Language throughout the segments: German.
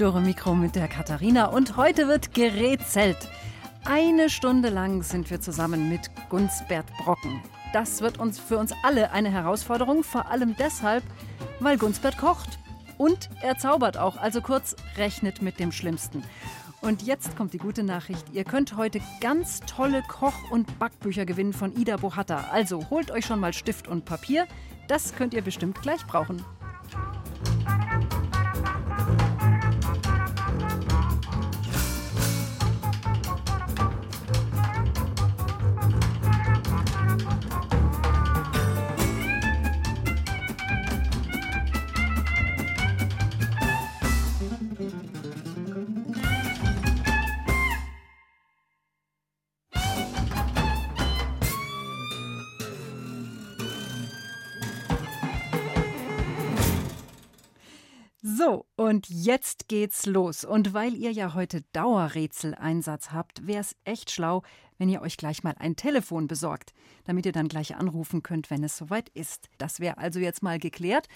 Dürre Mikro mit der Katharina und heute wird gerätselt. Eine Stunde lang sind wir zusammen mit Gunsbert Brocken. Das wird uns für uns alle eine Herausforderung, vor allem deshalb, weil Gunsbert kocht. Und er zaubert auch, also kurz, rechnet mit dem Schlimmsten. Und jetzt kommt die gute Nachricht. Ihr könnt heute ganz tolle Koch- und Backbücher gewinnen von Ida Bohatta. Also holt euch schon mal Stift und Papier. Das könnt ihr bestimmt gleich brauchen. So, und jetzt geht's los. Und weil ihr ja heute Dauerrätseleinsatz habt, wäre es echt schlau, wenn ihr euch gleich mal ein Telefon besorgt, damit ihr dann gleich anrufen könnt, wenn es soweit ist. Das wäre also jetzt mal geklärt.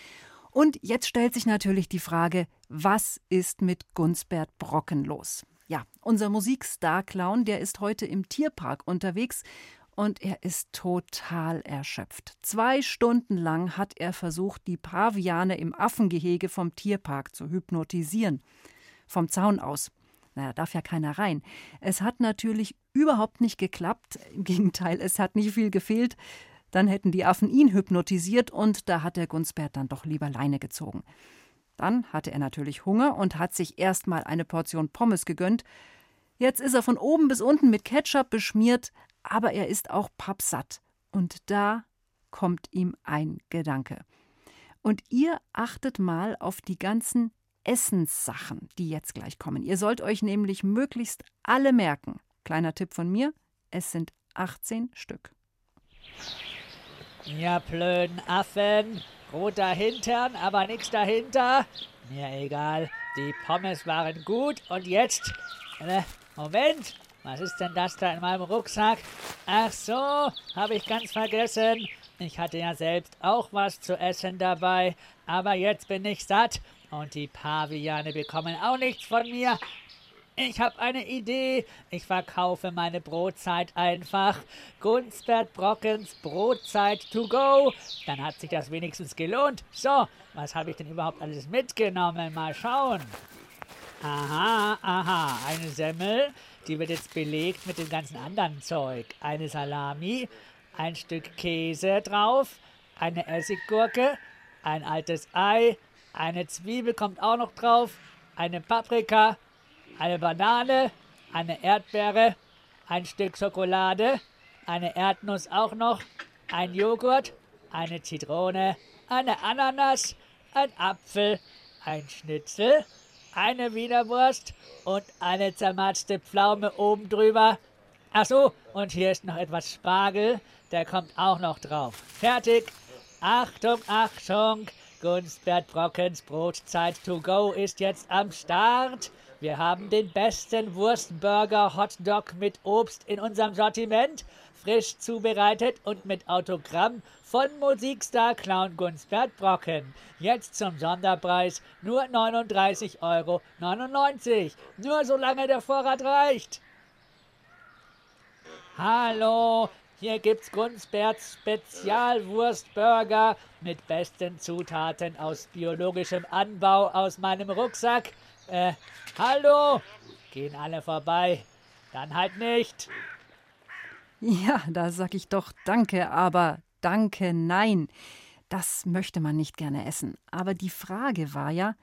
Und jetzt stellt sich natürlich die Frage, was ist mit Gunsbert Brocken los? Ja, unser Musikstar-Clown, der ist heute im Tierpark unterwegs und er ist total erschöpft. Zwei Stunden lang hat er versucht, die Paviane im Affengehege vom Tierpark zu hypnotisieren. Vom Zaun aus. Naja, darf ja keiner rein. Es hat natürlich überhaupt nicht geklappt. Im Gegenteil, es hat nicht viel gefehlt. Dann hätten die Affen ihn hypnotisiert und da hat der Gunsbert dann doch lieber Leine gezogen. Dann hatte er natürlich Hunger und hat sich erst mal eine Portion Pommes gegönnt. Jetzt ist er von oben bis unten mit Ketchup beschmiert, aber er ist auch pappsatt. Und da kommt ihm ein Gedanke. Und ihr achtet mal auf die ganzen Essenssachen, die jetzt gleich kommen. Ihr sollt euch nämlich möglichst alle merken. Kleiner Tipp von mir, es sind 18 Stück. Ja, blöden Affen. Roter Hintern, aber nichts dahinter. Mir egal. Die Pommes waren gut und jetzt. Äh, Moment. Was ist denn das da in meinem Rucksack? Ach so, habe ich ganz vergessen. Ich hatte ja selbst auch was zu essen dabei, aber jetzt bin ich satt und die Paviane bekommen auch nichts von mir. Ich habe eine Idee. Ich verkaufe meine Brotzeit einfach. Gunsbert Brockens Brotzeit to go. Dann hat sich das wenigstens gelohnt. So, was habe ich denn überhaupt alles mitgenommen? Mal schauen. Aha, aha, eine Semmel, die wird jetzt belegt mit dem ganzen anderen Zeug. Eine Salami, ein Stück Käse drauf, eine Essiggurke, ein altes Ei, eine Zwiebel kommt auch noch drauf, eine Paprika, eine Banane, eine Erdbeere, ein Stück Schokolade, eine Erdnuss auch noch, ein Joghurt, eine Zitrone, eine Ananas, ein Apfel, ein Schnitzel, eine Wienerwurst und eine zermatschte Pflaume oben drüber. Ach so, und hier ist noch etwas Spargel, der kommt auch noch drauf. Fertig. Achtung, Achtung, Gunstbert Brockens Brotzeit to go ist jetzt am Start. Wir haben den besten Wurstburger Hotdog mit Obst in unserem Sortiment, frisch zubereitet und mit Autogramm von Musikstar Clown Gunstbert Brocken. Jetzt zum Sonderpreis nur 39,99 Euro. Nur solange der Vorrat reicht. Hallo, hier gibt's Gunsberts Spezialwurstburger mit besten Zutaten aus biologischem Anbau aus meinem Rucksack. Äh, hallo? Gehen alle vorbei. Dann halt nicht. Ja, da sag ich doch Danke, aber Danke, nein. Das möchte man nicht gerne essen. Aber die Frage war ja,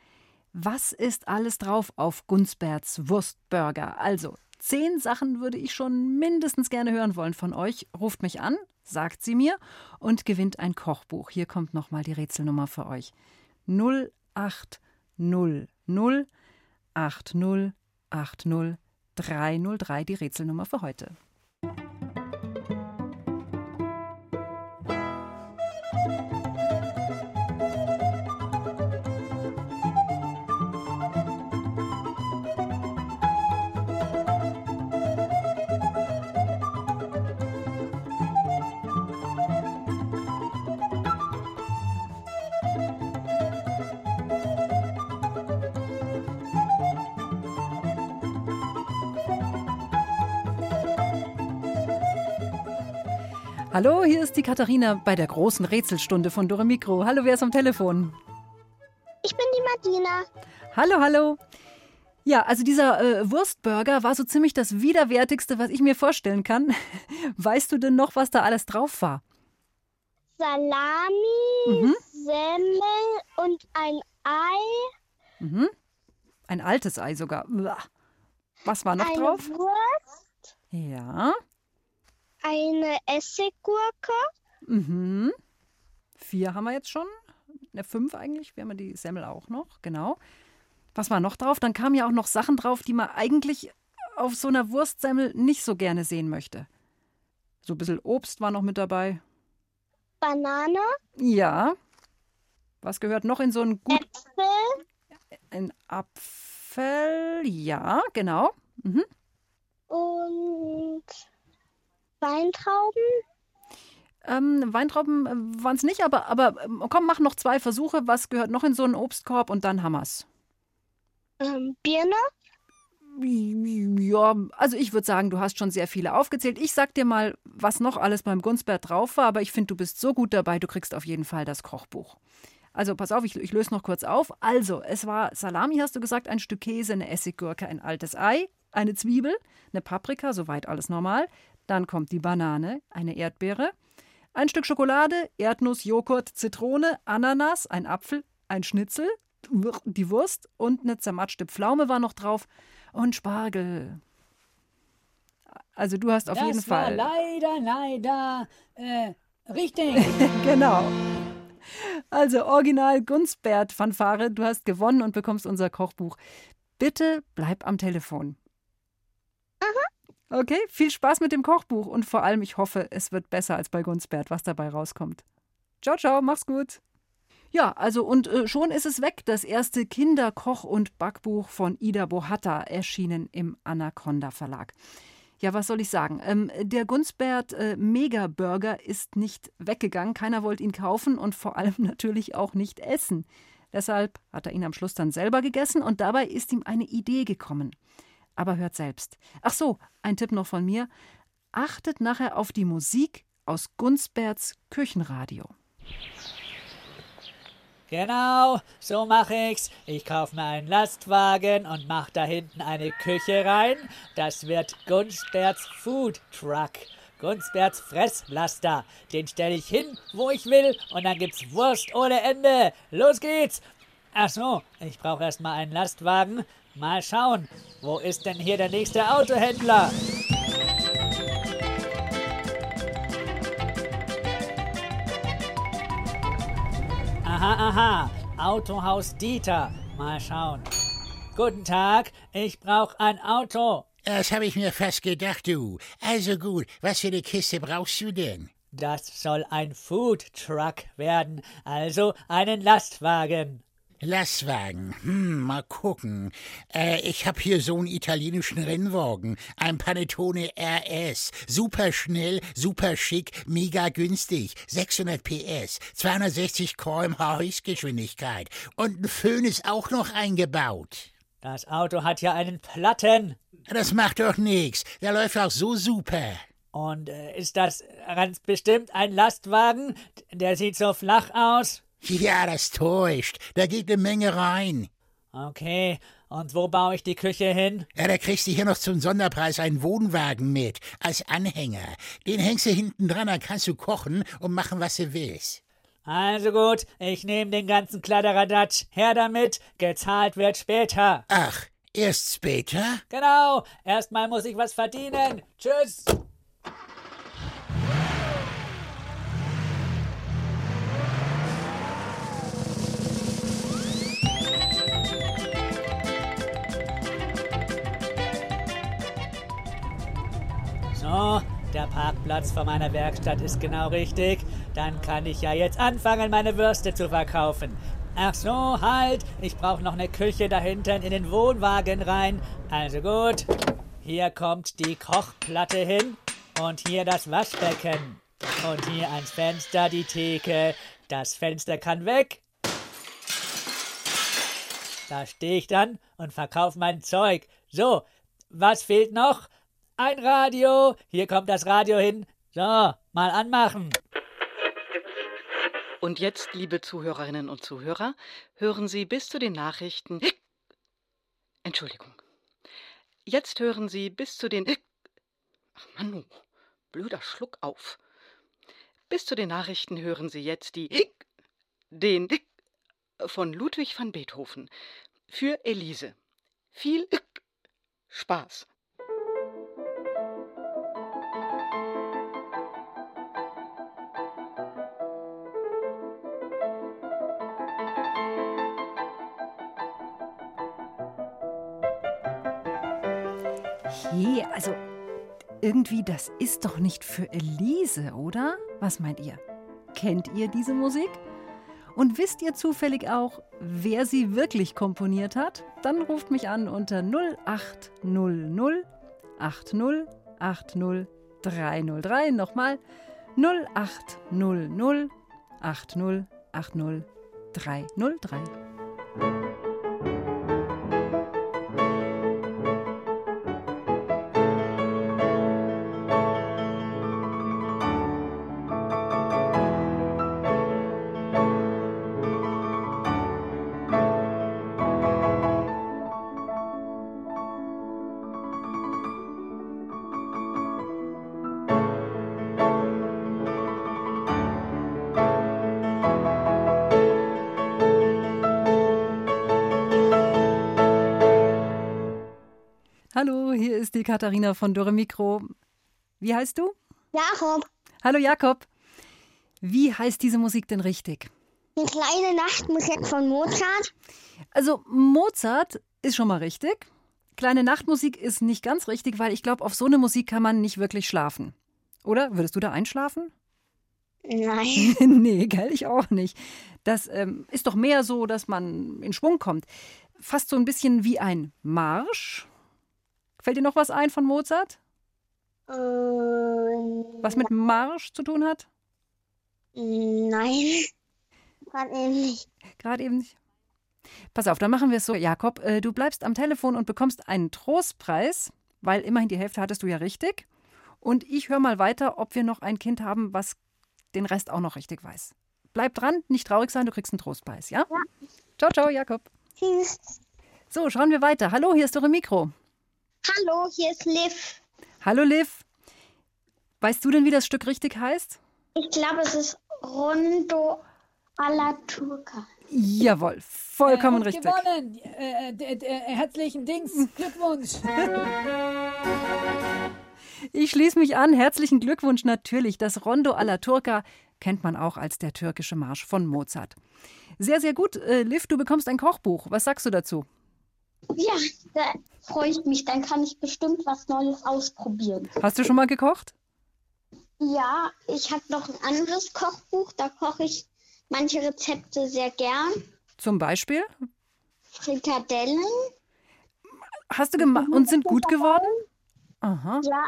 was ist alles drauf auf Gunsberts Wurstburger? Also, zehn Sachen würde ich schon mindestens gerne hören wollen von euch. Ruft mich an, sagt sie mir und gewinnt ein Kochbuch. Hier kommt nochmal die Rätselnummer für euch. 800 80 80 303 die Rätselnummer für heute. Hallo, hier ist die Katharina bei der großen Rätselstunde von Dore Mikro. Hallo, wer ist am Telefon? Ich bin die Martina. Hallo, hallo. Ja, also dieser äh, Wurstburger war so ziemlich das widerwärtigste, was ich mir vorstellen kann. Weißt du denn noch, was da alles drauf war? Salami, Mhm. Semmel und ein Ei, Mhm. Ein altes Ei sogar. Was war noch eine drauf? Wurst, Ja. Eine Essiggurke, Mhm. Vier haben wir jetzt schon. Ne, fünf eigentlich. Wir haben ja die Semmel auch noch. Genau. Was war noch drauf? Dann kamen ja auch noch Sachen drauf, die man eigentlich auf so einer Wurstsemmel nicht so gerne sehen möchte. So ein bisschen Obst war noch mit dabei. Banane, Ja. Was gehört noch in so einen gut Äpfel, ein Apfel? Ja, genau. Mhm. und Weintrauben. Ähm, Weintrauben waren es nicht, aber, aber ähm, komm, mach noch zwei Versuche. Was gehört noch in so einen Obstkorb und dann haben wir's. Ähm, Birne, Ja, also ich würde sagen, du hast schon sehr viele aufgezählt. Ich sag dir mal, was noch alles beim Gunzbert drauf war, aber ich finde, du bist so gut dabei, du kriegst auf jeden Fall das Kochbuch. Also pass auf, ich, ich löse noch kurz auf. Also, es war Salami, hast du gesagt, ein Stück Käse, eine Essiggurke, ein altes Ei, eine Zwiebel, eine Paprika, soweit alles normal. Dann kommt die Banane, eine Erdbeere, ein Stück Schokolade, Erdnuss, Joghurt, Zitrone, Ananas, ein Apfel, ein Schnitzel, die Wurst und eine zermatschte Pflaume war noch drauf und Spargel. Also du hast auf das jeden war Fall. leider, leider äh, richtig. Genau. Also Original Gunzbert Fanfare, du hast gewonnen und bekommst unser Kochbuch. Bitte bleib am Telefon. Okay, viel Spaß mit dem Kochbuch und vor allem, ich hoffe, es wird besser als bei Gunzbert, was dabei rauskommt. Ciao, ciao, mach's gut. Ja, also und äh, schon ist es weg, das erste Kinderkoch- und Backbuch von Ida Bohatta, erschienen im Anaconda Verlag. Ja, was soll ich sagen? Ähm, der Gunsbert äh, Mega Burger ist nicht weggegangen. Keiner wollte ihn kaufen und vor allem natürlich auch nicht essen. Deshalb hat er ihn am Schluss dann selber gegessen und dabei ist ihm eine Idee gekommen. Aber hört selbst. Ach so, ein Tipp noch von mir. Achtet nachher auf die Musik aus Gunsberts Küchenradio. Genau, so mache ich's. Ich kaufe mir einen Lastwagen und mach da hinten eine Küche rein. Das wird Gunsberts Food Truck. Gunsberts Fresslaster. Den stelle ich hin, wo ich will, und dann gibt's Wurst ohne Ende. Los geht's! Ach so, ich brauche erstmal einen Lastwagen. Mal schauen, wo ist denn hier der nächste Autohändler? Aha, aha. Autohaus Dieter. Mal schauen. Guten Tag, ich brauche ein Auto. Das habe ich mir fast gedacht, du. Also gut, was für eine Kiste brauchst du denn? Das soll ein Food Truck werden, also einen Lastwagen. Lastwagen. Hm, mal gucken. Äh, ich hab hier so einen italienischen Rennwagen. Ein Panettone RS. Super schnell, super schick, mega günstig. 600 PS, 260 km/h Höchstgeschwindigkeit. Und ein Föhn ist auch noch eingebaut. Das Auto hat ja einen Platten. Das macht doch nix. Der läuft auch so super. Und äh, ist das ganz bestimmt ein Lastwagen? Der sieht so flach aus. Ja, das täuscht. Da geht eine Menge rein. Okay, und wo baue ich die Küche hin? Ja, da kriegst du hier noch zum Sonderpreis einen Wohnwagen mit, als Anhänger. Den hängst du hinten dran, dann kannst du kochen und machen, was du willst. Also gut, ich nehme den ganzen Kladderadatsch. Her damit, gezahlt wird später. Ach, erst später? Genau, erstmal muss ich was verdienen. Tschüss. So, der Parkplatz vor meiner Werkstatt ist genau richtig. Dann kann ich ja jetzt anfangen, meine Würste zu verkaufen. Ach so, halt. Ich brauche noch eine Küche da hinten in den Wohnwagen rein. Also gut. Hier kommt die Kochplatte hin und hier das Waschbecken. Und hier ans Fenster die Theke. Das Fenster kann weg. Da stehe ich dann und verkaufe mein Zeug. So, was fehlt noch? Ein Radio. Hier kommt das Radio hin. So, mal anmachen. Und jetzt, liebe Zuhörerinnen und Zuhörer, hören Sie bis zu den Nachrichten. Entschuldigung. Jetzt hören Sie bis zu den. Ach Manu, blöder Schluck auf. Bis zu den Nachrichten hören Sie jetzt die. Den. von Ludwig van Beethoven. Für Elise. Viel Spaß. Je, also irgendwie, das ist doch nicht für Elise, oder? Was meint ihr? Kennt ihr diese Musik? Und wisst ihr zufällig auch, wer sie wirklich komponiert hat? Dann ruft mich an unter 0800 80 80 303. Nochmal 0800 80 80 303. die Katharina von Dore Mikro. Wie heißt du? Jakob, Hallo Jakob. Wie heißt diese Musik denn richtig? eine kleine Nachtmusik von Mozart. Also Mozart ist schon mal richtig. Kleine Nachtmusik ist nicht ganz richtig, weil ich glaube, auf so eine Musik kann man nicht wirklich schlafen. Oder? Würdest du da einschlafen? Nein. nee, gell, ich auch nicht. Das ähm, ist doch mehr so, dass man in Schwung kommt. Fast so ein bisschen wie ein Marsch. Fällt dir noch was ein von Mozart? Ähm, Was mit Marsch zu tun hat? nein. Gerade eben nicht. Gerade eben nicht. Pass auf, dann machen wir es so, Jakob. Äh, du bleibst am Telefon und bekommst einen Trostpreis, weil immerhin die Hälfte hattest du ja richtig. Und ich höre mal weiter, ob wir noch ein Kind haben, was den Rest auch noch richtig weiß. Bleib dran, nicht traurig sein, du kriegst einen Trostpreis, ja? Ciao, ciao, Jakob. Tschüss. So, schauen wir weiter. Hallo, hier ist eure Mikro. Hallo, hier ist Liv. Hallo, Liv. Weißt du denn, wie das Stück richtig heißt? Ich glaube, es ist Rondo alla Turca. Jawohl, vollkommen Äh, richtig. Gewonnen. Äh, äh, äh, herzlichen Dings. Glückwunsch. Ich schließe mich an. Herzlichen Glückwunsch natürlich. Das Rondo alla Turca kennt man auch als der türkische Marsch von Mozart. Sehr, sehr gut. Äh, Liv, du bekommst ein Kochbuch. Was sagst du dazu? Ja, da freue ich mich. Dann kann ich bestimmt was Neues ausprobieren. Hast du schon mal gekocht? Ja, ich habe noch ein anderes Kochbuch. Da koche ich manche Rezepte sehr gern. Zum Beispiel? Frikadellen. Hast du gemacht und sind gut geworden? Aha, Ja,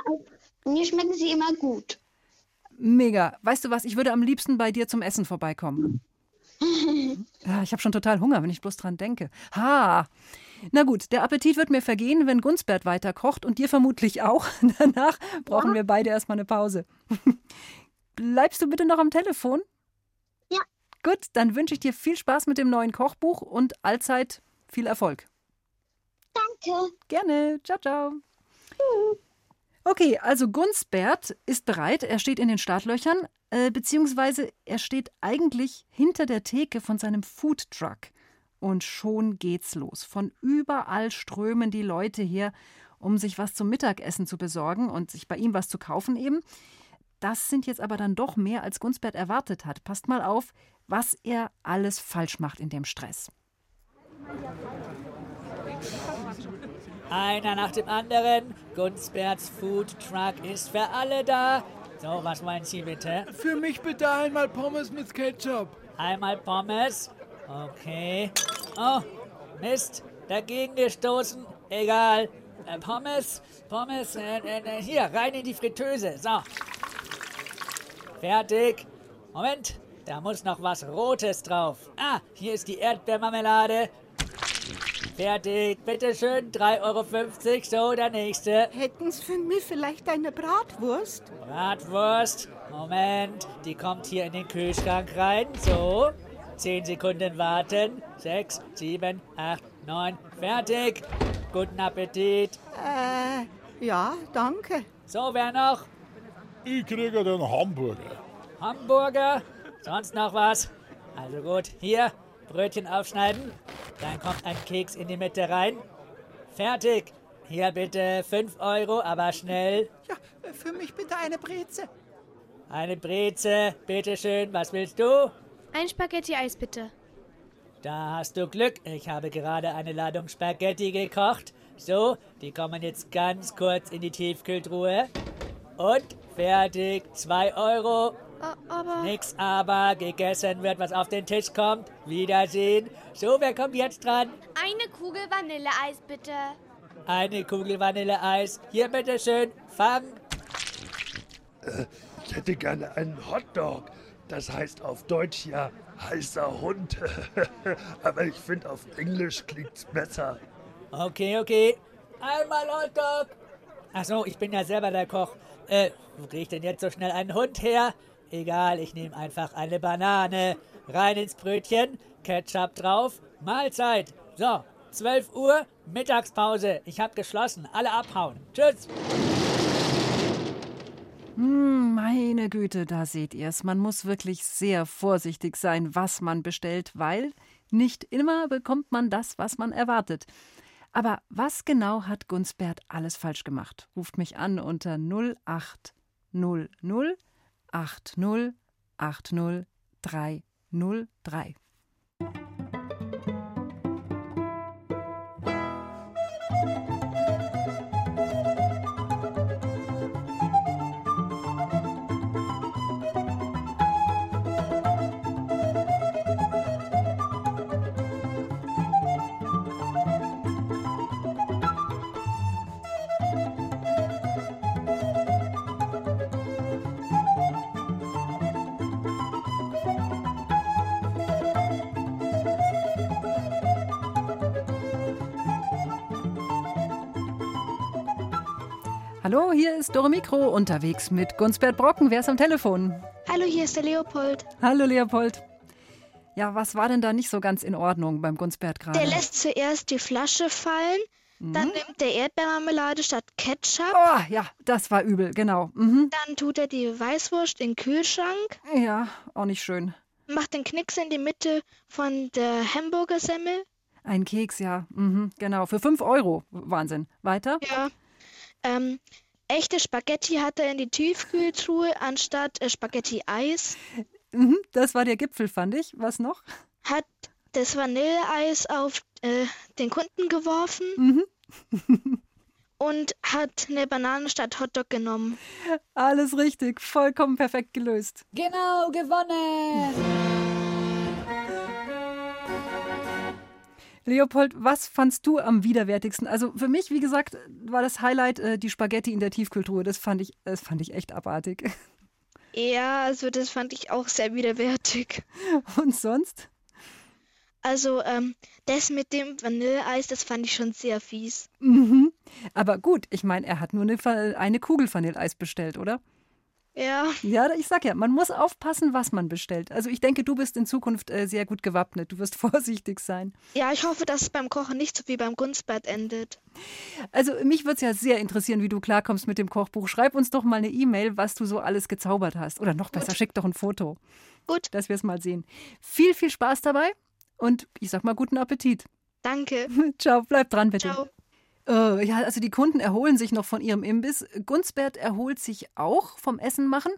mir schmecken sie immer gut. mega. Weißt du was, ich würde am liebsten bei dir zum Essen vorbeikommen. Ja, ich habe schon total Hunger, wenn ich bloß dran denke. Ha! Na gut, der Appetit wird mir vergehen, wenn Gunsbert weiter kocht und dir vermutlich auch. Danach brauchen wir beide erstmal eine Pause. Bleibst du bitte noch am Telefon? Ja. Gut, dann wünsche ich dir viel Spaß mit dem neuen Kochbuch und allzeit viel Erfolg. Danke. Gerne. Ciao, ciao. Okay, also Gunsbert ist bereit. Er steht in den Startlöchern, äh, beziehungsweise er steht eigentlich hinter der Theke von seinem Foodtruck. Und schon geht's los. Von überall strömen die Leute her, um sich was zum Mittagessen zu besorgen und sich bei ihm was zu kaufen eben. Das sind jetzt aber dann doch mehr, als Gunsbert erwartet hat. Passt mal auf, was er alles falsch macht in dem Stress. Einer nach dem anderen. Gunsberts Food Truck ist für alle da. So, was wollen Sie bitte? Für mich bitte einmal Pommes mit Ketchup. Einmal Pommes. Okay. Oh, Mist. Dagegen gestoßen. Egal. Äh, Pommes, Pommes, äh, äh, hier, rein in die Fritteuse. So. Fertig. Moment, da muss noch was Rotes drauf. Ah, hier ist die Erdbeermarmelade. Fertig, bitteschön, 3,50 Euro. So, der nächste. Hätten Sie für mich vielleicht eine Bratwurst? Bratwurst. Moment, die kommt hier in den Kühlschrank rein. So, 10 Sekunden warten. 6, 7, 8, 9, fertig. Guten Appetit. Äh, ja, danke. So, wer noch? Ich kriege den Hamburger. Hamburger? Sonst noch was? Also gut, hier, Brötchen aufschneiden. Dann kommt ein Keks in die Mitte rein. Fertig. Hier bitte 5 Euro, aber schnell. Ja, für mich bitte eine Breze. Eine Breze, bitteschön. Was willst du? Ein Spaghetti-Eis bitte. Da hast du Glück. Ich habe gerade eine Ladung Spaghetti gekocht. So, die kommen jetzt ganz kurz in die Tiefkühltruhe. Und fertig. 2 Euro. Aber. Nix aber. Gegessen wird, was auf den Tisch kommt. Wiedersehen. So, wer kommt jetzt dran? Eine Kugel Vanilleeis bitte. Eine Kugel Vanilleeis. Hier, bitteschön. Fang. Ich hätte gerne einen Hotdog. Das heißt auf Deutsch ja heißer Hund. Aber ich finde auf Englisch klingt's besser. Okay, okay. Einmal Hotdog. Ach so, ich bin ja selber der Koch. Äh, wo krieg ich denn jetzt so schnell einen Hund her? Egal, ich nehme einfach eine Banane. Rein ins Brötchen, Ketchup drauf, Mahlzeit. So, 12 Uhr, Mittagspause. Ich hab geschlossen. Alle abhauen. Tschüss. Hm, meine Güte, da seht ihr es. Man muss wirklich sehr vorsichtig sein, was man bestellt, weil nicht immer bekommt man das, was man erwartet. Aber was genau hat Gunsbert alles falsch gemacht? Ruft mich an unter 0800 80 80 303. Hallo, hier ist Dore Mikro unterwegs mit Gunsbert Brocken. Wer ist am Telefon? Hallo, hier ist der Leopold. Hallo, Leopold. Ja, was war denn da nicht so ganz in Ordnung beim Gunsbert gerade? Der lässt zuerst die Flasche fallen, dann nimmt der Erdbeermarmelade statt Ketchup, Oh, ja, das war übel, genau. Mhm. dann tut er die Weißwurst in den Kühlschrank, Ja, auch nicht schön. macht den Knicks in die Mitte von der Hamburgersemmel. Ein Keks, ja. Mhm, genau. Für 5 Euro. Wahnsinn. Weiter? Ja. Ähm, echte Spaghetti hat er in die Tiefkühltruhe anstatt äh, Spaghetti-Eis. Mhm, das war der Gipfel, fand ich. Was noch? Hat das Vanilleeis auf äh, den Kunden geworfen Mhm. und hat eine Banane statt Hotdog genommen. Alles richtig. Vollkommen perfekt gelöst. Genau, gewonnen. Leopold, was fandst du am widerwärtigsten? Also für mich, wie gesagt, war das Highlight äh, die Spaghetti in der Tiefkühltruhe. Das fand ich, das fand ich echt abartig. Ja, also das fand ich auch sehr widerwärtig. Und sonst? Also ähm, das mit dem Vanilleeis, das fand ich schon sehr fies. Mhm. Aber gut, ich meine, er hat nur eine, eine Kugel Vanilleeis bestellt, oder? Ja, Ja, ich sag ja, man muss aufpassen, was man bestellt. Also ich denke, du bist in Zukunft äh, sehr gut gewappnet. Du wirst vorsichtig sein. ja, ich hoffe, dass es beim Kochen nicht so wie beim Gunstbad endet. Also mich würde es ja sehr interessieren, wie du klarkommst mit dem Kochbuch. Schreib uns doch mal eine E-Mail, was du so alles gezaubert hast. Oder noch besser, schick doch ein Foto. Gut. Dass wir es mal sehen. Viel, viel Spaß dabei und ich sag mal guten Appetit. Danke. Ciao, bleib dran bitte. Ciao. Äh, ja, also die Kunden erholen sich noch von ihrem Imbiss. Gunsbert erholt sich auch vom Essen machen.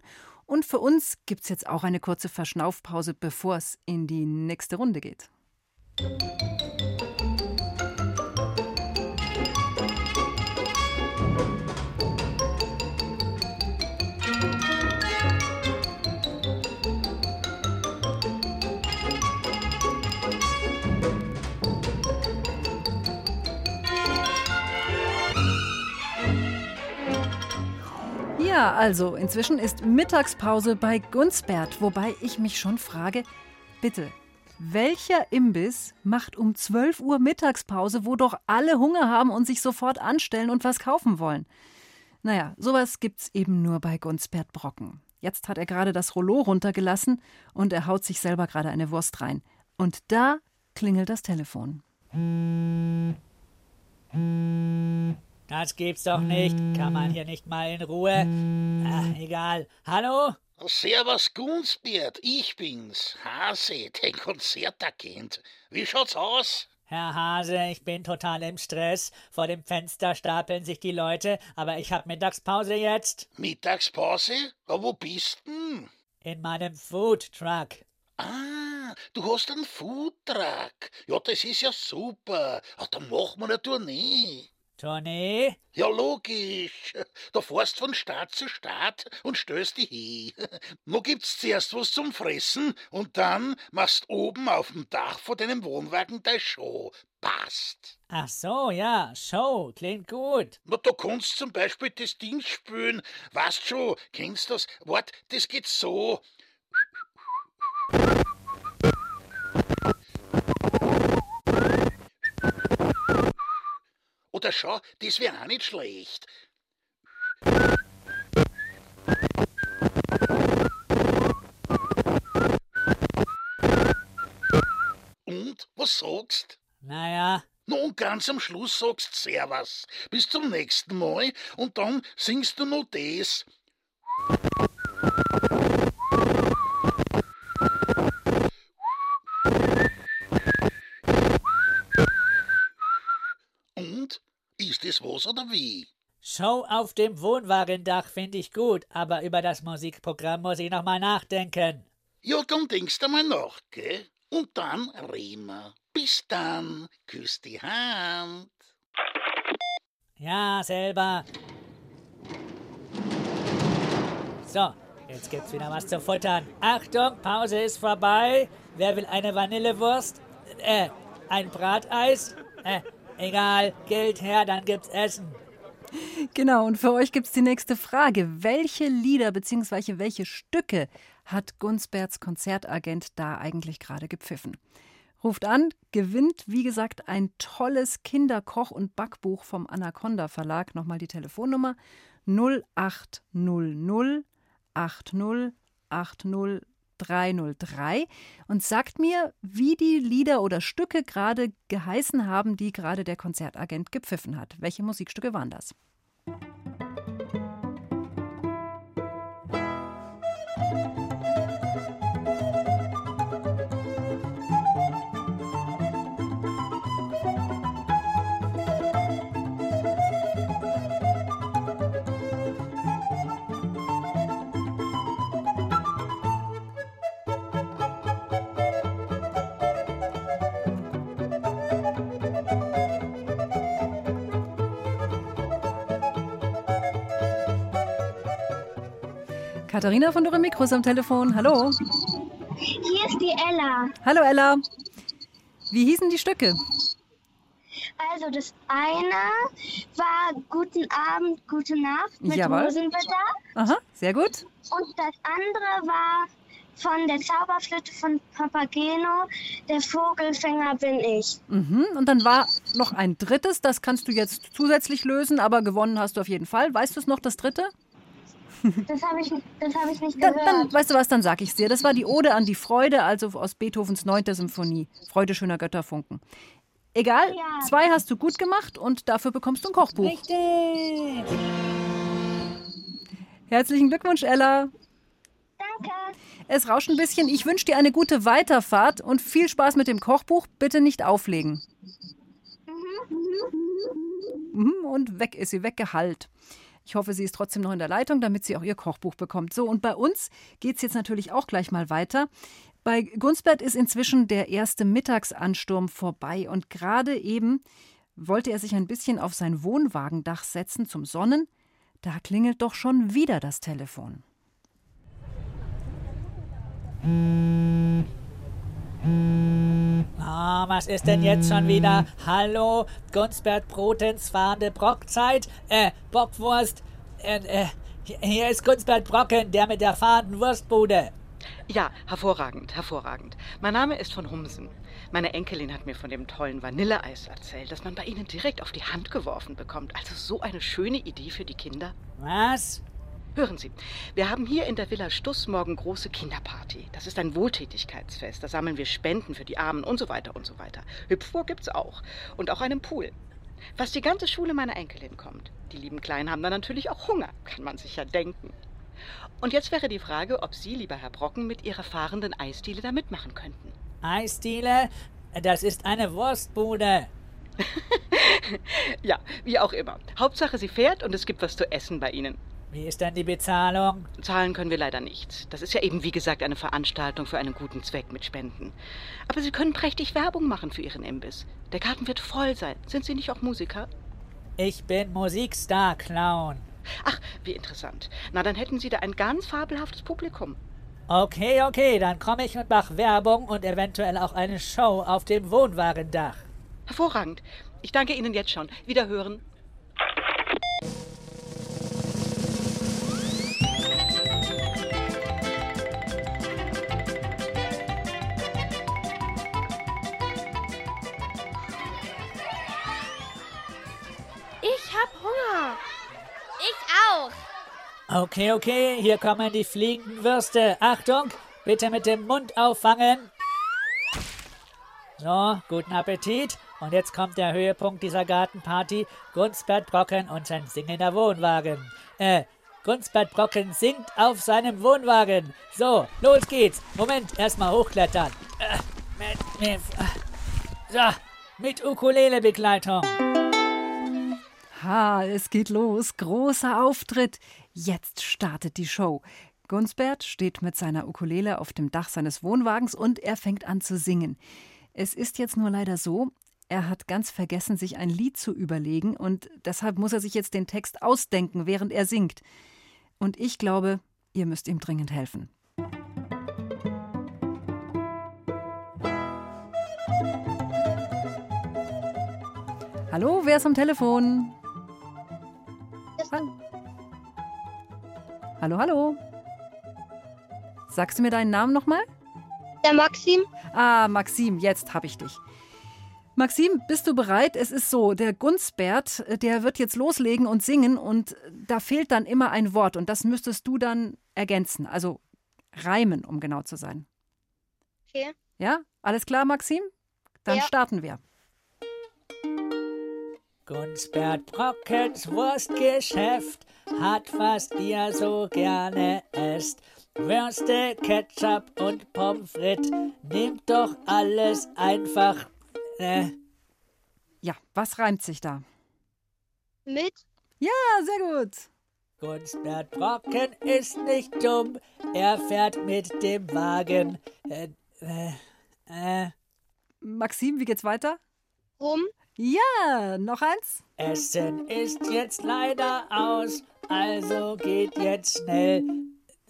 Und für uns gibt es jetzt auch eine kurze Verschnaufpause, bevor es in die nächste Runde geht. Ja, also inzwischen ist Mittagspause bei Gunsbert, wobei ich mich schon frage, bitte, welcher Imbiss macht um 12 Uhr Mittagspause, wo doch alle Hunger haben und sich sofort anstellen und was kaufen wollen? Naja, sowas gibt's eben nur bei Gunsbert Brocken. Jetzt hat er gerade das Rollo runtergelassen und er haut sich selber gerade eine Wurst rein. Und da klingelt das Telefon. Das gibt's doch nicht. Kann man hier nicht mal in Ruhe? Ach, egal. Hallo? Servus Gunsbert, ich bin's, Hase, dein Konzertagent. Wie schaut's aus? Herr Hase, ich bin total im Stress. Vor dem Fenster stapeln sich die Leute, aber ich hab Mittagspause jetzt. Mittagspause? Aber wo bist denn? In meinem Food Truck. Ah, du hast einen Foodtruck. Ja, das ist ja super. Ach, dann machen wir eine Tournee. Tournee? Ja, logisch. Da fährst von Stadt zu Stadt und stößt die hin. Nur gibt's zuerst was zum Fressen und dann machst oben auf dem Dach vor deinem Wohnwagen deine Show. Passt. Ach so, ja, Show, klingt gut. Na, du kannst zum Beispiel das Ding spülen. Weißt schon, kennst das? Wart, das geht so. Oder schau, das wäre auch nicht schlecht. Und, was sagst? Naja. Na, und ganz am Schluss sagst Servus. Bis zum nächsten Mal und dann singst du noch das. Und? Ist was oder wie? Show auf dem Wohnwagendach finde ich gut, aber über das Musikprogramm muss ich noch mal nachdenken. Ja, dann denkst du mal nach, gell? Und dann reden wir. Bis dann. Küss die Hand. Ja, selber. So, jetzt gibt's wieder was zu futtern. Achtung, Pause ist vorbei. Wer will eine Vanillewurst? Äh, ein Brateis? Äh, egal, Geld her, dann gibt's Essen. Genau, und für euch gibt's die nächste Frage. Welche Lieder bzw. welche Stücke hat Gunsberts Konzertagent da eigentlich gerade gepfiffen? Ruft an, gewinnt, wie gesagt, ein tolles Kinderkoch- und Backbuch vom Anaconda Verlag. Nochmal die Telefonnummer 0800 80 80 303 und sagt mir, wie die Lieder oder Stücke gerade geheißen haben, die gerade der Konzertagent gepfiffen hat. Welche Musikstücke waren das? Katharina von Dore Mikros am Telefon. Hallo. Hier ist die Ella. Hallo Ella. Wie hießen die Stücke? Also das eine war Guten Abend, Gute Nacht mit Jawohl. Rosenwetter. Aha, sehr gut. Und das andere war von der Zauberflöte von Papageno, der Vogelfänger bin ich. Mhm. Und dann war noch ein drittes, das kannst du jetzt zusätzlich lösen, aber gewonnen hast du auf jeden Fall. Weißt du es noch, das dritte? Das habe ich, das hab ich nicht Dann, gehört. dann, weißt du was, dann sag ich's dir. Das war die Ode an die Freude, also aus Beethovens 9. Symphonie. Freude schöner Götterfunken. Egal, Ja. zwei hast du gut gemacht und dafür bekommst du ein Kochbuch. Richtig. Herzlichen Glückwunsch, Ella. Danke. Es rauscht ein bisschen. Ich wünsche dir eine gute Weiterfahrt und viel Spaß mit dem Kochbuch. Bitte nicht auflegen. Mhm, Und weg ist sie, weggehallt. Ich hoffe, sie ist trotzdem noch in der Leitung, damit sie auch ihr Kochbuch bekommt. So, und bei uns geht es jetzt natürlich auch gleich mal weiter. Bei Gunsbert ist inzwischen der erste Mittagsansturm vorbei und gerade eben wollte er sich ein bisschen auf sein Wohnwagendach setzen zum Sonnen. Da klingelt doch schon wieder das Telefon. Ah, was ist denn jetzt schon wieder? Hallo, Gunsbert Brotens fahrende Brockzeit? Äh, Bockwurst? Äh, äh, Hier, ist Kunstbert Brocken, der mit der fahrenden Wurstbude. Ja, hervorragend, hervorragend. Mein Name ist von Humsen. Meine Enkelin hat mir von dem tollen Vanilleeis erzählt, das man bei Ihnen direkt auf die Hand geworfen bekommt. Also so eine schöne Idee für die Kinder. Was? Hören Sie, wir haben hier in der Villa Stuss morgen große Kinderparty. Das ist ein Wohltätigkeitsfest. Da sammeln wir Spenden für die Armen und so weiter und so weiter. Hüpfburg gibt's auch. Und auch einen Pool. Fast die ganze Schule meiner Enkelin kommt. Die lieben Kleinen haben dann natürlich auch Hunger, kann man sich ja denken. Und jetzt wäre die Frage, ob Sie, lieber Herr Brocken, mit Ihrer fahrenden Eisdiele da mitmachen könnten. Eisdiele? Das ist eine Wurstbude. ja, wie auch immer. Hauptsache, sie fährt und es gibt was zu essen bei Ihnen. Wie ist denn die Bezahlung? Zahlen können wir leider nicht. Das ist ja eben, wie gesagt, eine Veranstaltung für einen guten Zweck mit Spenden. Aber Sie können prächtig Werbung machen für Ihren Imbiss. Der Garten wird voll sein. Sind Sie nicht auch Musiker? Ich bin Musikstar-Clown. Ach, wie interessant. Na, dann hätten Sie da ein ganz fabelhaftes Publikum. Okay, okay, dann komme ich und mache Werbung und eventuell auch eine Show auf dem Wohnwagendach. Hervorragend. Ich danke Ihnen jetzt schon. Wiederhören. Okay, okay, hier kommen die fliegenden Würste. Achtung, bitte mit dem Mund auffangen. So, guten Appetit. Und jetzt kommt der Höhepunkt dieser Gartenparty. Gunsbert Brocken und sein singender Wohnwagen. Äh, Gunsbert Brocken singt auf seinem Wohnwagen. So, los geht's. Moment, erstmal hochklettern. Äh, mit, mit, so, mit Ukulele-Begleitung. Ha, es geht los. Großer Auftritt. Jetzt startet die Show. Gunsbert steht mit seiner Ukulele auf dem Dach seines Wohnwagens und er fängt an zu singen. Es ist jetzt nur leider so, er hat ganz vergessen, sich ein Lied zu überlegen und deshalb muss er sich jetzt den Text ausdenken, während er singt. Und ich glaube, ihr müsst ihm dringend helfen. Hallo, wer ist am Telefon? Hallo. Hallo, hallo. Sagst du mir deinen Namen nochmal? Der Maxim. Ah, Maxim, jetzt habe ich dich. Maxim, bist du bereit? Es ist so, der Gunsbert, der wird jetzt loslegen und singen und da fehlt dann immer ein Wort und das müsstest du dann ergänzen, also reimen, um genau zu sein. Okay. Ja, alles klar, Maxim? Dann Ja. starten wir. Gunsbert Brockens Wurstgeschäft hat, was ihr so gerne esst. Würste, Ketchup und Pommes frites, nehmt doch alles einfach. Äh, Ja, was reimt sich da? Mit? Ja, sehr gut. Gunsbert Brocken ist nicht dumm, er fährt mit dem Wagen. Äh, äh, äh, Maxim, wie geht's weiter? Rum? Ja, noch eins? Essen ist jetzt leider aus, also geht jetzt schnell.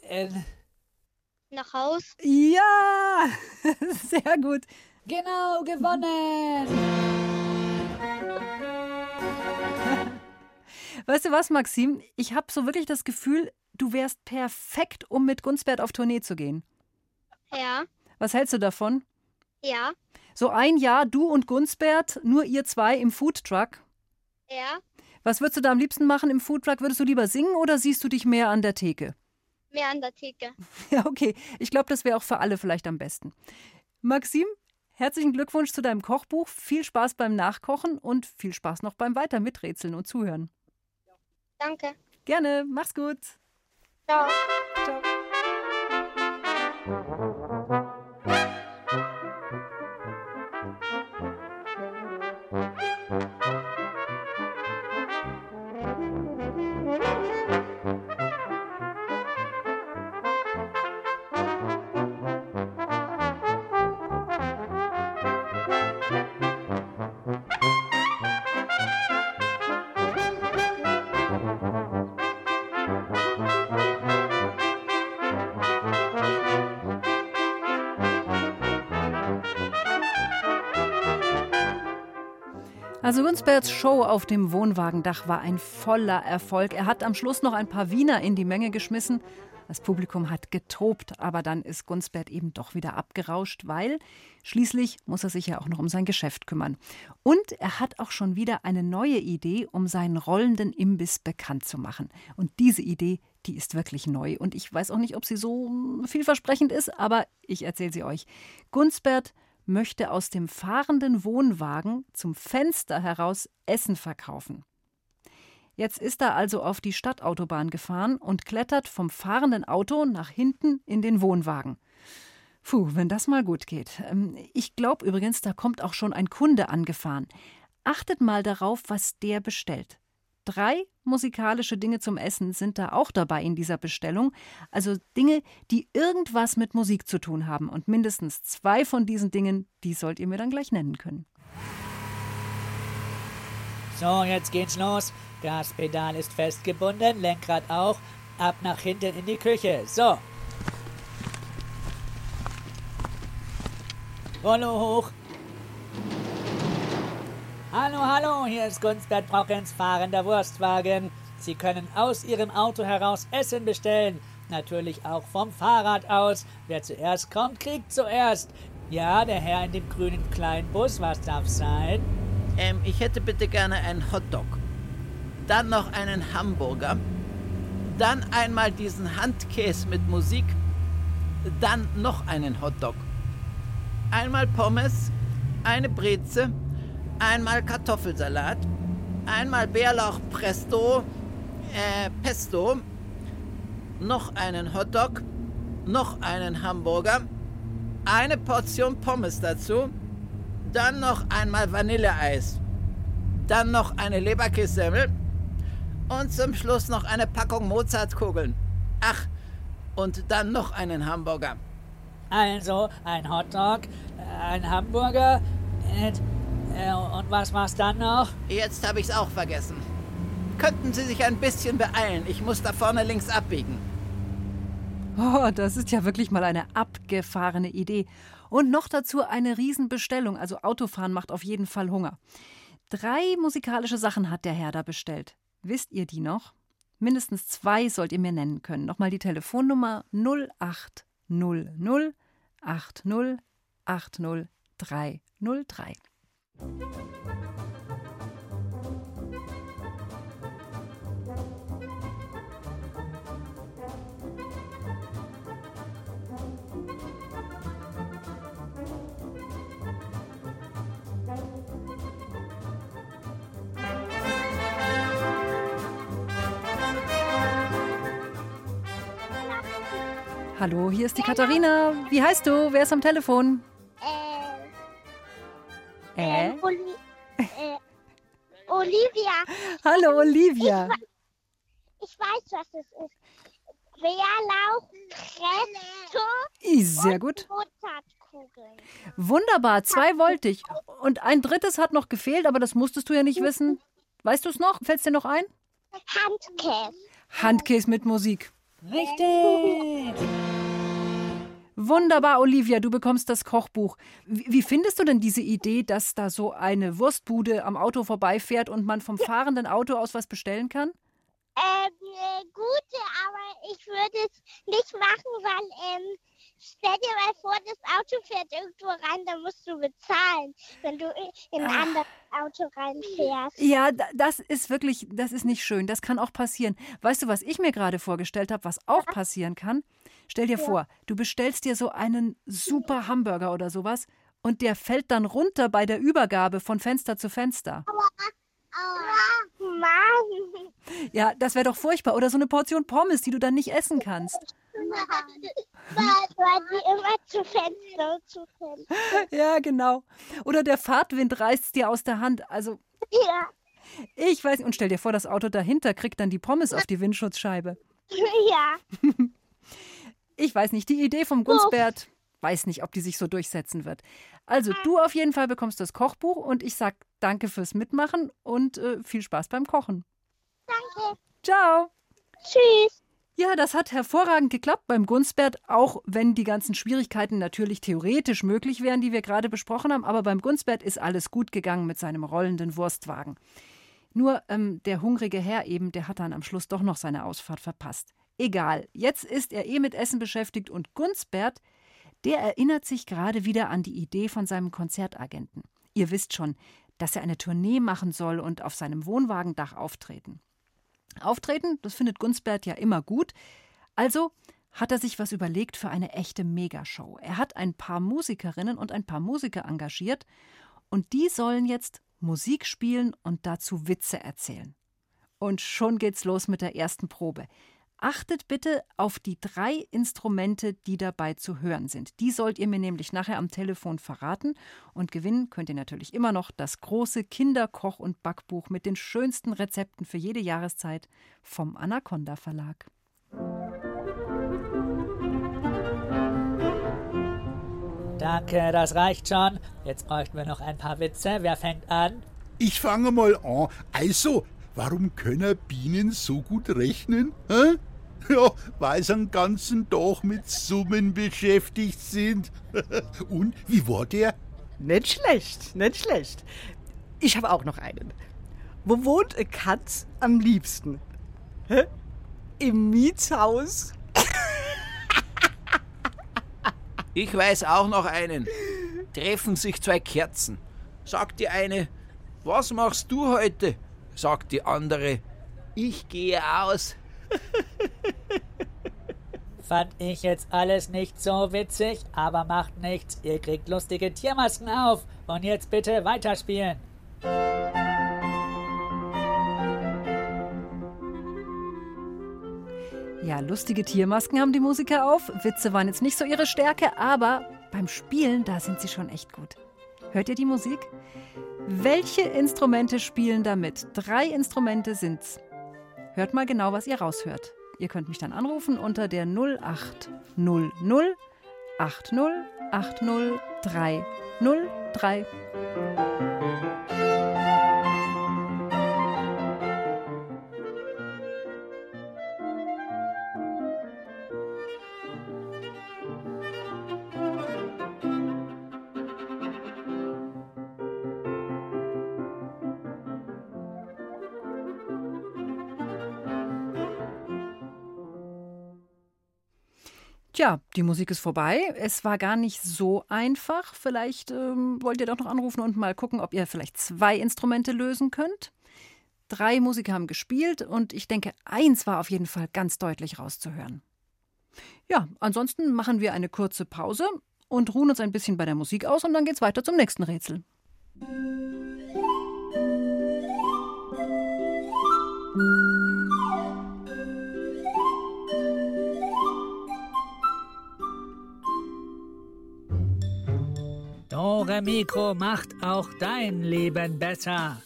Äh, Nach Haus? Ja, sehr gut. genau, gewonnen! Weißt du was, Maxim? Ich habe so wirklich das Gefühl, du wärst perfekt, um mit Gunsbert auf Tournee zu gehen. Ja. Was hältst du davon? Ja. So ein Jahr, du und Gunsbert, nur ihr zwei im Foodtruck. Ja. Was würdest du da am liebsten machen im Foodtruck? Würdest du lieber singen oder siehst du dich mehr an der Theke? Mehr an der Theke. Ja, okay. Ich glaube, das wäre auch für alle vielleicht am besten. Maxim, herzlichen Glückwunsch zu deinem Kochbuch. Viel Spaß beim Nachkochen und viel Spaß noch beim Weiter miträtseln und zuhören. Danke. Gerne, mach's gut. Ciao. Also Gunsberts Show auf dem Wohnwagendach war ein voller Erfolg. Er hat am Schluss noch ein paar Wiener in die Menge geschmissen. Das Publikum hat getobt, aber dann ist Gunsbert eben doch wieder abgerauscht, weil schließlich muss er sich ja auch noch um sein Geschäft kümmern. Und er hat auch schon wieder eine neue Idee, um seinen rollenden Imbiss bekannt zu machen. Und diese Idee, die ist wirklich neu. Und ich weiß auch nicht, ob sie so vielversprechend ist, aber ich erzähle sie euch. Gunsbert möchte aus dem fahrenden Wohnwagen zum Fenster heraus Essen verkaufen. Jetzt ist er also auf die Stadtautobahn gefahren und klettert vom fahrenden Auto nach hinten in den Wohnwagen. Puh, wenn das mal gut geht. Ähm, ich glaube übrigens, da kommt auch schon ein Kunde angefahren. Achtet mal darauf, was der bestellt. Drei musikalische Dinge zum Essen sind da auch dabei in dieser Bestellung. Also Dinge, die irgendwas mit Musik zu tun haben. Und mindestens zwei von diesen Dingen, die sollt ihr mir dann gleich nennen können. So, jetzt geht's los. Gaspedal ist festgebunden, Lenkrad auch. Ab nach hinten in die Küche. So. Rollo hoch. Hallo, hallo, hier ist Gunstbert Brockens fahrender Wurstwagen. Sie können aus Ihrem Auto heraus Essen bestellen. Natürlich auch vom Fahrrad aus. Wer zuerst kommt, kriegt zuerst. Ja, der Herr in dem grünen kleinen Bus, was darf sein? Ähm, ich hätte bitte gerne einen Hotdog. Dann noch einen Hamburger. Dann einmal diesen Handkäse mit Musik. Dann noch einen Hotdog. Einmal Pommes, eine Breze, einmal Kartoffelsalat, einmal Bärlauch Presto, äh, Pesto, noch einen Hotdog, noch einen Hamburger, eine Portion Pommes dazu, dann noch einmal Vanilleeis, dann noch eine Leberkässemmel und zum Schluss noch eine Packung Mozartkugeln. Ach, und dann noch einen Hamburger. Also ein Hotdog, ein Hamburger äh, und was war's dann noch? Jetzt habe ich's auch vergessen. Könnten Sie sich ein bisschen beeilen? Ich muss da vorne links abbiegen. Oh, das ist ja wirklich mal eine abgefahrene Idee. Und noch dazu eine Riesenbestellung. Also Autofahren macht auf jeden Fall Hunger. Drei musikalische Sachen hat der Herr da bestellt. Wisst ihr die noch? Mindestens zwei sollt ihr mir nennen können. Nochmal die Telefonnummer 0800 80 80 303. Hallo, hier ist die Katharina. Wie heißt du? Wer ist am Telefon? Äh, Äh? ähm, Oli äh, Olivia. Hallo, Olivia. Ich, ich weiß, was es ist. Bärlauch, Presto Sehr gut. Mozartkugeln. Wunderbar, zwei wollte ich. Und ein drittes hat noch gefehlt, aber das musstest du ja nicht wissen. Weißt du es noch? Fällt es dir noch ein? Handkäse. Handkäse mit Musik. Richtig. Wunderbar, Olivia, du bekommst das Kochbuch. Wie, wie findest du denn diese Idee, dass da so eine Wurstbude am Auto vorbeifährt und man vom fahrenden Auto aus was bestellen kann? Ähm, äh, gute, aber ich würde es nicht machen, weil, ähm, stell dir mal vor, das Auto fährt irgendwo rein, dann musst du bezahlen, wenn du in ein anderes Auto reinfährst. Ja, da- das ist wirklich, das ist nicht schön. Das kann auch passieren. Weißt du, was ich mir gerade vorgestellt habe, was auch passieren kann? Stell dir vor, du bestellst dir so einen super Hamburger oder sowas und der fällt dann runter bei der Übergabe von Fenster zu Fenster. Ja, das wäre doch furchtbar. Oder so eine Portion Pommes, die du dann nicht essen kannst. Weil, weil die immer zu Fenster zu Fenster. Ja, genau. Oder der Fahrtwind reißt dir aus der Hand. Also, Ja, ich weiß. Und stell dir vor, das Auto dahinter kriegt dann die Pommes auf die Windschutzscheibe. ja. Ich weiß nicht. Die Idee vom Gunsbert, weiß nicht, ob die sich so durchsetzen wird. Also, du auf jeden Fall bekommst das Kochbuch und ich sag danke fürs Mitmachen und äh, viel Spaß beim Kochen. Danke. Ciao. Tschüss. Ja, das hat hervorragend geklappt beim Gunstbert, auch wenn die ganzen Schwierigkeiten natürlich theoretisch möglich wären, die wir gerade besprochen haben. Aber beim Gunstbert ist alles gut gegangen mit seinem rollenden Wurstwagen. Nur ähm, der hungrige Herr eben, der hat dann am Schluss doch noch seine Ausfahrt verpasst. Egal, jetzt ist er eh mit Essen beschäftigt und Gunstbert, der erinnert sich gerade wieder an die Idee von seinem Konzertagenten. Ihr wisst schon, dass er eine Tournee machen soll und auf seinem Wohnwagendach auftreten. Auftreten, das findet Gunstbert ja immer gut. Also hat er sich was überlegt für eine echte Megashow. Er hat ein paar Musikerinnen und ein paar Musiker engagiert und die sollen jetzt Musik spielen und dazu Witze erzählen. Und schon geht's los mit der ersten Probe. Achtet bitte auf die drei Instrumente, die dabei zu hören sind. Die sollt ihr mir nämlich nachher am Telefon verraten. Und gewinnen könnt ihr natürlich immer noch das große Kinderkoch- und Backbuch mit den schönsten Rezepten für jede Jahreszeit vom Anaconda Verlag. Danke, das reicht schon. Jetzt bräuchten wir noch ein paar Witze. Wer fängt an? Ich fange mal an. Also, warum können Bienen so gut rechnen? Hä? Ja, weil sie den ganzen Tag mit Summen beschäftigt sind. Und, wie war der? Nicht schlecht, nicht schlecht. Ich habe auch noch einen. Wo wohnt eine Katz am liebsten? Hä? Im Mietshaus? Ich weiß auch noch einen. Treffen sich zwei Kerzen. Sagt die eine, was machst du heute? Sagt die andere, ich gehe aus. Fand ich jetzt alles nicht so witzig, aber macht nichts. Ihr kriegt lustige Tiermasken auf. Und jetzt bitte weiterspielen. Ja, lustige Tiermasken haben die Musiker auf. Witze waren jetzt nicht so ihre Stärke, aber beim Spielen, da sind sie schon echt gut. Hört ihr die Musik? Welche Instrumente spielen damit? Drei Instrumente sind's. Hört mal genau, was ihr raushört. Ihr könnt mich dann anrufen unter der 0800 80 80 303. Tja, die Musik ist vorbei. Es war gar nicht so einfach. Vielleicht ähm, wollt ihr doch noch anrufen und mal gucken, ob ihr vielleicht zwei Instrumente lösen könnt. Drei Musiker haben gespielt und ich denke, eins war auf jeden Fall ganz deutlich rauszuhören. Ja, ansonsten machen wir eine kurze Pause und ruhen uns ein bisschen bei der Musik aus und dann geht's weiter zum nächsten Rätsel. Dore Mikro macht auch dein Leben besser.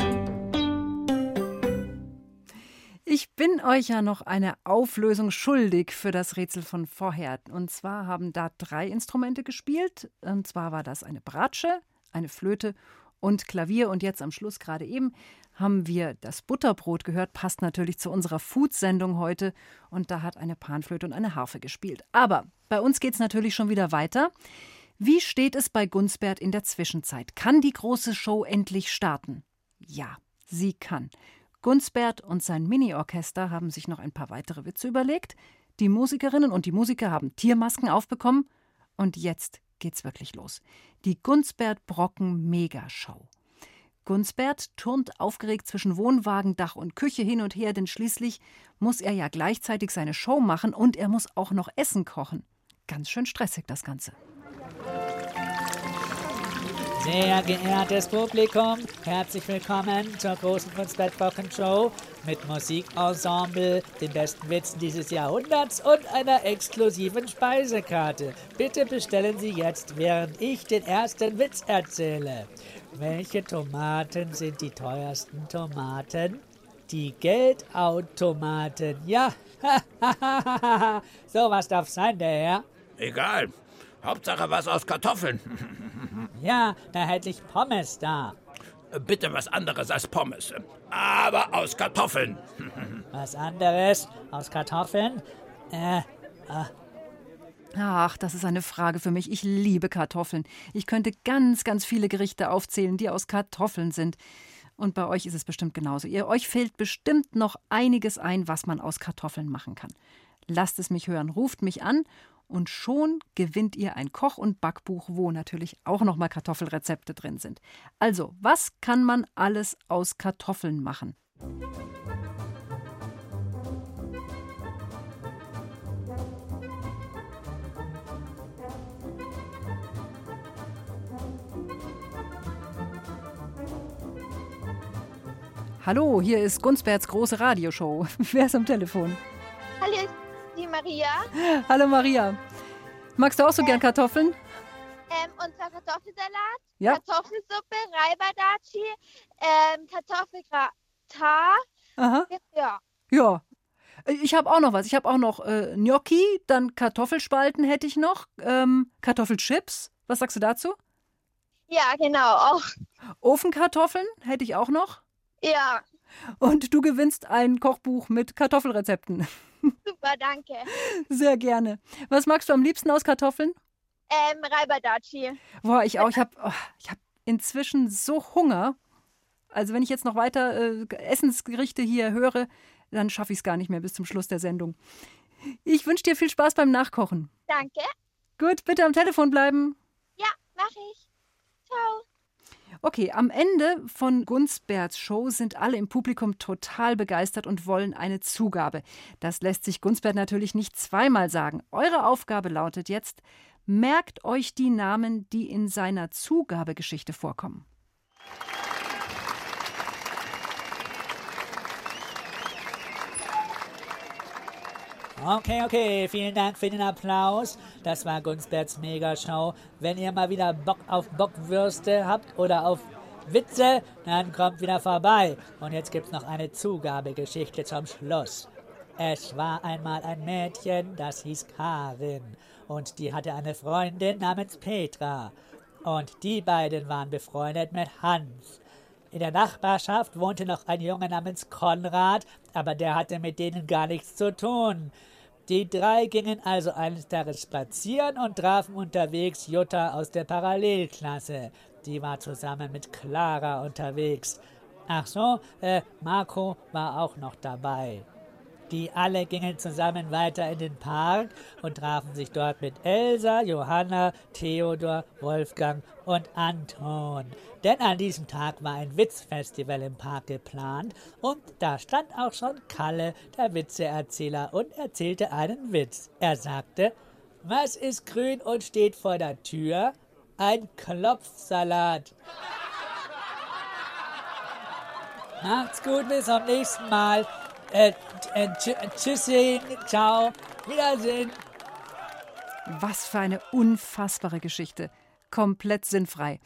Ich bin euch ja noch eine Auflösung schuldig für das Rätsel von vorher. Und zwar haben da drei Instrumente gespielt. Und zwar war das eine Bratsche, eine Flöte und Klavier. Und jetzt am Schluss gerade eben haben wir das Butterbrot gehört. Passt natürlich zu unserer Food-Sendung heute. Und da hat eine Panflöte und eine Harfe gespielt. Aber bei uns geht es natürlich schon wieder weiter. Wie steht es bei Gunsbert in der Zwischenzeit? Kann die große Show endlich starten? Ja, sie kann. Gunsbert und sein Mini-Orchester haben sich noch ein paar weitere Witze überlegt. Die Musikerinnen und die Musiker haben Tiermasken aufbekommen. Und jetzt geht's wirklich los. Die Gunsbert Brocken Megashow. Gunsbert turnt aufgeregt zwischen Wohnwagen, Dach und Küche hin und her, denn schließlich muss er ja gleichzeitig seine Show machen und er muss auch noch Essen kochen. Ganz schön stressig das Ganze. Sehr geehrtes Publikum, herzlich willkommen zur großen Kunstbett-Wochen-Show mit Musikensemble, den besten Witzen dieses Jahrhunderts und einer exklusiven Speisekarte. Bitte bestellen Sie jetzt, während ich den ersten Witz erzähle. Welche Tomaten sind die teuersten Tomaten? Die Geldautomaten. Ja, so was darf sein, der Herr. Egal. Hauptsache was aus Kartoffeln. Ja, da hätte ich Pommes da. Bitte was anderes als Pommes. Aber aus Kartoffeln. Was anderes aus Kartoffeln? Äh, ah, Ach, das ist eine Frage für mich. Ich liebe Kartoffeln. Ich könnte ganz, ganz viele Gerichte aufzählen, die aus Kartoffeln sind. Und bei euch ist es bestimmt genauso. Ihr, euch fällt bestimmt noch einiges ein, was man aus Kartoffeln machen kann. Lasst es mich hören, ruft mich an und schon gewinnt ihr ein Koch- und Backbuch, wo natürlich auch noch mal Kartoffelrezepte drin sind. Also, was kann man alles aus Kartoffeln machen? Hallo, hier ist Gunsberts große Radioshow. Wer ist am Telefon? Hallo, Maria. Hallo Maria. Magst du auch so gern Kartoffeln? Ähm, und zwar Kartoffelsalat, Ja. Kartoffelsuppe, Reibadachi, ähm, Kartoffelgratin. Aha. Ja. Ja. Ich habe auch noch was. Ich habe auch noch äh, Gnocchi, dann Kartoffelspalten hätte ich noch, ähm, Kartoffelchips. Was sagst du dazu? Ja, genau, auch. Ofenkartoffeln hätte ich auch noch. Ja, Und du gewinnst ein Kochbuch mit Kartoffelrezepten. Super, danke. Sehr gerne. Was magst du am liebsten aus Kartoffeln? Ähm, Reibadachi. Boah, ich auch. Ich habe oh, ich hab inzwischen so Hunger. Also wenn ich jetzt noch weiter äh, Essensgerichte hier höre, dann schaffe ich es gar nicht mehr bis zum Schluss der Sendung. Ich wünsche dir viel Spaß beim Nachkochen. Danke. Gut, bitte am Telefon bleiben. Ja, mach ich. Ciao. Okay, am Ende von Gunsberts Show sind alle im Publikum total begeistert und wollen eine Zugabe. Das lässt sich Gunsbert natürlich nicht zweimal sagen. Eure Aufgabe lautet jetzt, merkt euch die Namen, die in seiner Zugabegeschichte vorkommen. Okay, okay, vielen Dank für den Applaus. Das war Gunsberts Megashow. Wenn ihr mal wieder Bock auf Bockwürste habt oder auf Witze, dann kommt wieder vorbei. Und jetzt gibt's noch eine Zugabegeschichte zum Schluss. Es war einmal ein Mädchen, das hieß Karin. Und die hatte eine Freundin namens Petra. Und die beiden waren befreundet mit Hans. In der Nachbarschaft wohnte noch ein Junge namens Konrad, aber der hatte mit denen gar nichts zu tun. Die drei gingen also eines Tages spazieren und trafen unterwegs Jutta aus der Parallelklasse. Die war zusammen mit Clara unterwegs. Ach so, äh, Marco war auch noch dabei. Die alle gingen zusammen weiter in den Park und trafen sich dort mit Elsa, Johanna, Theodor, Wolfgang und Anton. Denn an diesem Tag war ein Witzfestival im Park geplant und da stand auch schon Kalle, der Witzeerzähler, und erzählte einen Witz. Er sagte, was ist grün und steht vor der Tür? Ein Klopfsalat. Macht's gut, bis zum nächsten Mal. Äh, äh, tschü tschüssi, ciao, Wiedersehen. Was für eine unfassbare Geschichte. Komplett sinnfrei.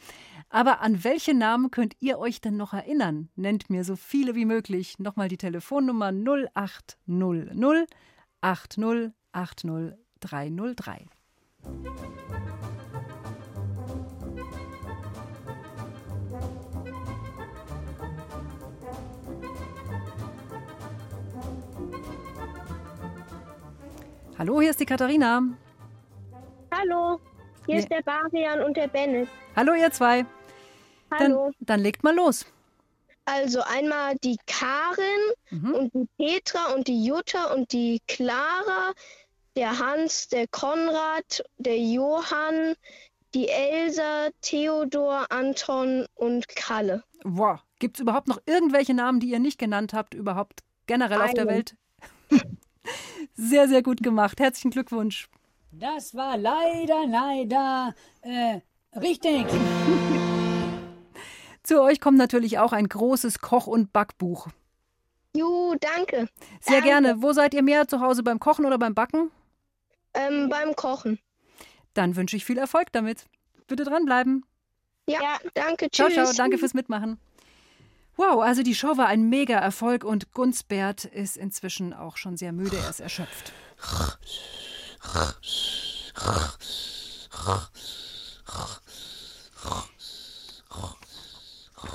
Aber an welche Namen könnt ihr euch denn noch erinnern? Nennt mir so viele wie möglich. Nochmal die Telefonnummer 0800 80 80 Hallo, hier ist die Katharina. Hallo, hier ist der Barian und der Bennett. Hallo, ihr zwei. Hallo. Dann, dann legt mal los. Also einmal die Karin und die Petra und die Jutta und die Clara, der Hans, der Konrad, der Johann, die Elsa, Theodor, Anton und Kalle. Wow. Gibt es überhaupt noch irgendwelche Namen, die ihr nicht genannt habt, überhaupt generell auf der Einen. Welt? Sehr, sehr gut gemacht. Herzlichen Glückwunsch. Das war leider, leider, äh, richtig. Zu euch kommt natürlich auch ein großes Koch- und Backbuch. Jo, danke. Sehr gerne. Wo seid ihr mehr zu Hause beim Kochen oder beim Backen? Ähm, beim Kochen. Dann wünsche ich viel Erfolg damit. Bitte dranbleiben. Ja, danke. Ciao, Tschüss. ciao. Danke fürs Mitmachen. Wow, also die Show war ein Mega-Erfolg und Gunsbert ist inzwischen auch schon sehr müde. Er ist erschöpft.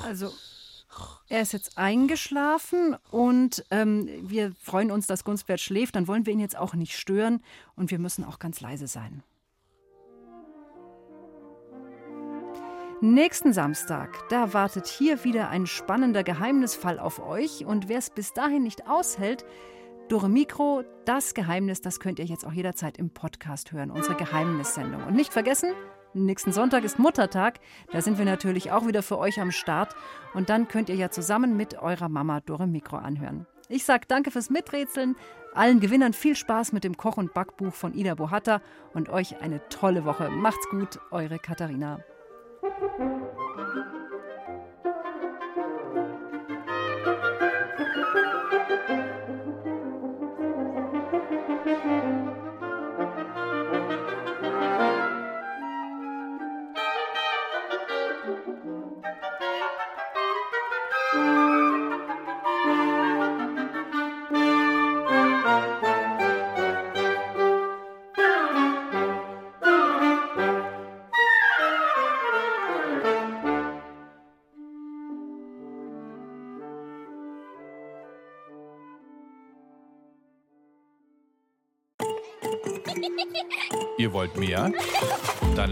Also, Er ist jetzt eingeschlafen und ähm, wir freuen uns, dass Gunsbert schläft. Dann wollen wir ihn jetzt auch nicht stören und wir müssen auch ganz leise sein. Nächsten Samstag, da wartet hier wieder ein spannender Geheimnisfall auf euch. Und wer es bis dahin nicht aushält, Dore Mikro, das Geheimnis, das könnt ihr jetzt auch jederzeit im Podcast hören, unsere Geheimnissendung. Und nicht vergessen, nächsten Sonntag ist Muttertag, da sind wir natürlich auch wieder für euch am Start. Und dann könnt ihr ja zusammen mit eurer Mama Dore Mikro anhören. Ich sage danke fürs Miträtseln, allen Gewinnern viel Spaß mit dem Koch- und Backbuch von Ida Bohatta und euch eine tolle Woche. Macht's gut, eure Katharina. Thank you.